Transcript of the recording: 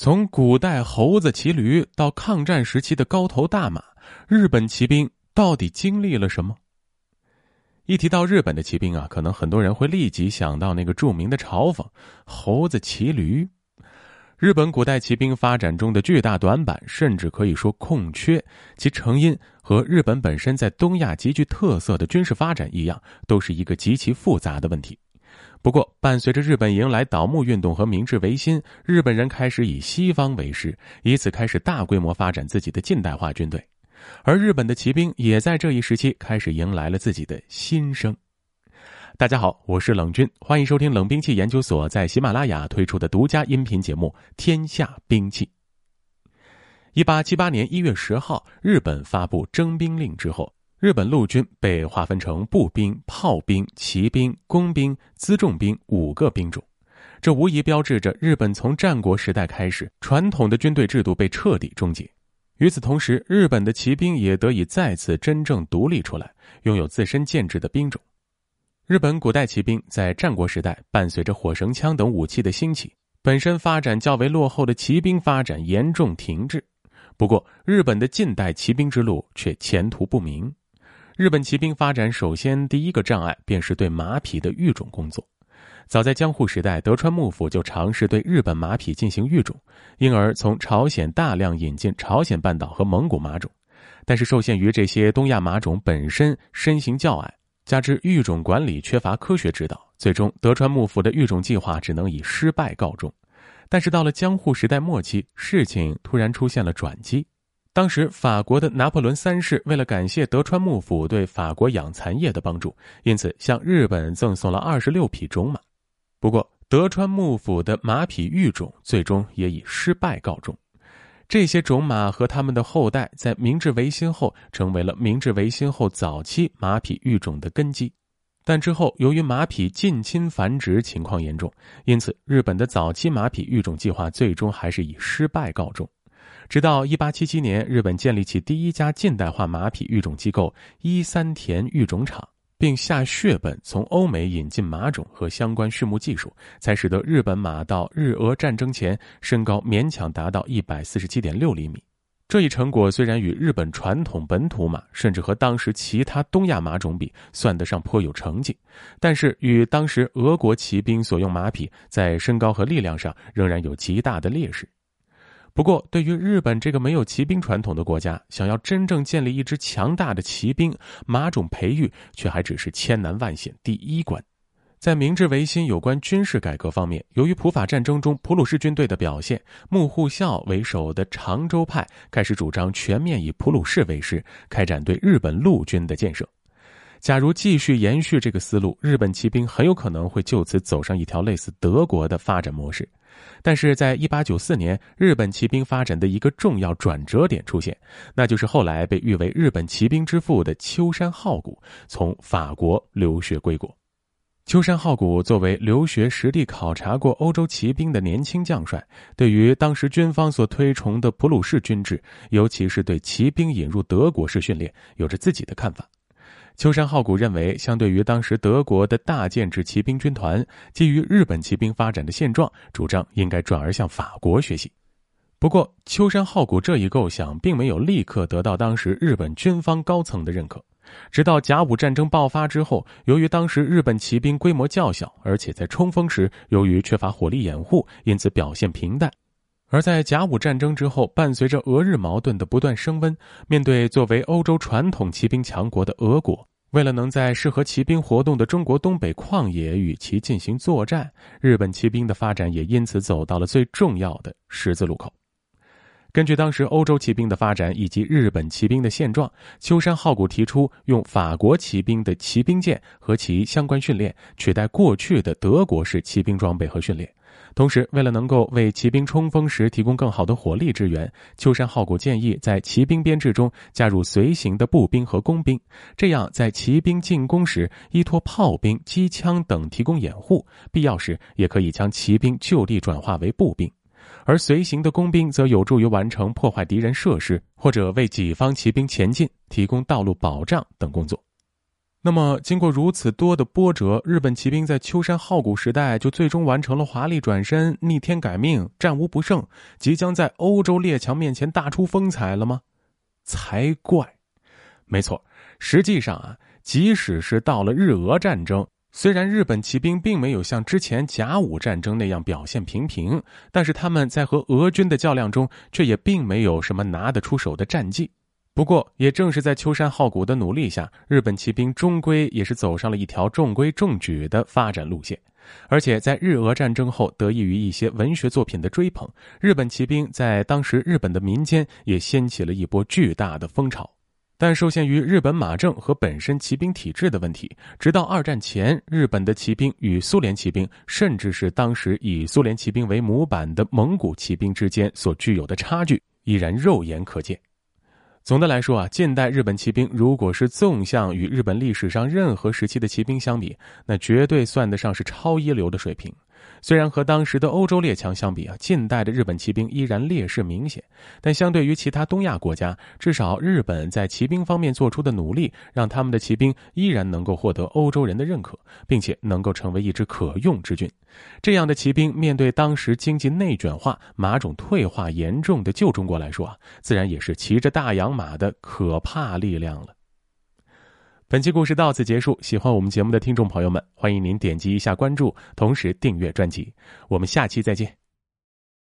从古代猴子骑驴到抗战时期的高头大马，日本骑兵到底经历了什么？一提到日本的骑兵啊，可能很多人会立即想到那个著名的嘲讽“猴子骑驴”。日本古代骑兵发展中的巨大短板，甚至可以说空缺，其成因和日本本身在东亚极具特色的军事发展一样，都是一个极其复杂的问题。不过，伴随着日本迎来倒幕运动和明治维新，日本人开始以西方为师，以此开始大规模发展自己的近代化军队，而日本的骑兵也在这一时期开始迎来了自己的新生。大家好，我是冷军，欢迎收听冷兵器研究所在喜马拉雅推出的独家音频节目《天下兵器》。一八七八年一月十号，日本发布征兵令之后。日本陆军被划分成步兵、炮兵、骑兵、工兵、辎重兵五个兵种，这无疑标志着日本从战国时代开始，传统的军队制度被彻底终结。与此同时，日本的骑兵也得以再次真正独立出来，拥有自身建制的兵种。日本古代骑兵在战国时代，伴随着火绳枪等武器的兴起，本身发展较为落后的骑兵发展严重停滞。不过，日本的近代骑兵之路却前途不明。日本骑兵发展首先第一个障碍便是对马匹的育种工作。早在江户时代，德川幕府就尝试对日本马匹进行育种，因而从朝鲜大量引进朝鲜半岛和蒙古马种。但是受限于这些东亚马种本身身形较矮，加之育种管理缺乏科学指导，最终德川幕府的育种计划只能以失败告终。但是到了江户时代末期，事情突然出现了转机。当时，法国的拿破仑三世为了感谢德川幕府对法国养蚕业的帮助，因此向日本赠送了二十六匹种马。不过，德川幕府的马匹育种最终也以失败告终。这些种马和他们的后代在明治维新后成为了明治维新后早期马匹育种的根基。但之后，由于马匹近亲繁殖情况严重，因此日本的早期马匹育种计划最终还是以失败告终。直到一八七七年，日本建立起第一家近代化马匹育种机构伊三田育种场，并下血本从欧美引进马种和相关畜牧技术，才使得日本马到日俄战争前身高勉强达到一百四十七点六厘米。这一成果虽然与日本传统本土马，甚至和当时其他东亚马种比，算得上颇有成绩，但是与当时俄国骑兵所用马匹在身高和力量上仍然有极大的劣势。不过，对于日本这个没有骑兵传统的国家，想要真正建立一支强大的骑兵，马种培育却还只是千难万险第一关。在明治维新有关军事改革方面，由于普法战争中普鲁士军队的表现，幕户孝为首的长州派开始主张全面以普鲁士为师，开展对日本陆军的建设。假如继续延续这个思路，日本骑兵很有可能会就此走上一条类似德国的发展模式。但是在一八九四年，日本骑兵发展的一个重要转折点出现，那就是后来被誉为日本骑兵之父的秋山浩古从法国留学归国。秋山浩古作为留学实地考察过欧洲骑兵的年轻将帅，对于当时军方所推崇的普鲁士军制，尤其是对骑兵引入德国式训练，有着自己的看法。秋山浩古认为，相对于当时德国的大建制骑兵军团，基于日本骑兵发展的现状，主张应该转而向法国学习。不过，秋山浩古这一构想并没有立刻得到当时日本军方高层的认可。直到甲午战争爆发之后，由于当时日本骑兵规模较小，而且在冲锋时由于缺乏火力掩护，因此表现平淡。而在甲午战争之后，伴随着俄日矛盾的不断升温，面对作为欧洲传统骑兵强国的俄国，为了能在适合骑兵活动的中国东北旷野与其进行作战，日本骑兵的发展也因此走到了最重要的十字路口。根据当时欧洲骑兵的发展以及日本骑兵的现状，秋山浩古提出用法国骑兵的骑兵舰和其相关训练取代过去的德国式骑兵装备和训练。同时，为了能够为骑兵冲锋时提供更好的火力支援，秋山浩古建议在骑兵编制中加入随行的步兵和工兵，这样在骑兵进攻时依托炮兵、机枪等提供掩护，必要时也可以将骑兵就地转化为步兵，而随行的工兵则有助于完成破坏敌人设施或者为己方骑兵前进提供道路保障等工作。那么，经过如此多的波折，日本骑兵在秋山浩古时代就最终完成了华丽转身、逆天改命、战无不胜，即将在欧洲列强面前大出风采了吗？才怪！没错，实际上啊，即使是到了日俄战争，虽然日本骑兵并没有像之前甲午战争那样表现平平，但是他们在和俄军的较量中，却也并没有什么拿得出手的战绩。不过，也正是在秋山浩古的努力下，日本骑兵终归也是走上了一条中规中矩的发展路线。而且，在日俄战争后，得益于一些文学作品的追捧，日本骑兵在当时日本的民间也掀起了一波巨大的风潮。但受限于日本马政和本身骑兵体制的问题，直到二战前，日本的骑兵与苏联骑兵，甚至是当时以苏联骑兵为模板的蒙古骑兵之间所具有的差距，依然肉眼可见。总的来说啊，近代日本骑兵如果是纵向与日本历史上任何时期的骑兵相比，那绝对算得上是超一流的水平。虽然和当时的欧洲列强相比啊，近代的日本骑兵依然劣势明显，但相对于其他东亚国家，至少日本在骑兵方面做出的努力，让他们的骑兵依然能够获得欧洲人的认可，并且能够成为一支可用之军。这样的骑兵面对当时经济内卷化、马种退化严重的旧中国来说啊，自然也是骑着大洋马的可怕力量了。本期故事到此结束。喜欢我们节目的听众朋友们，欢迎您点击一下关注，同时订阅专辑。我们下期再见。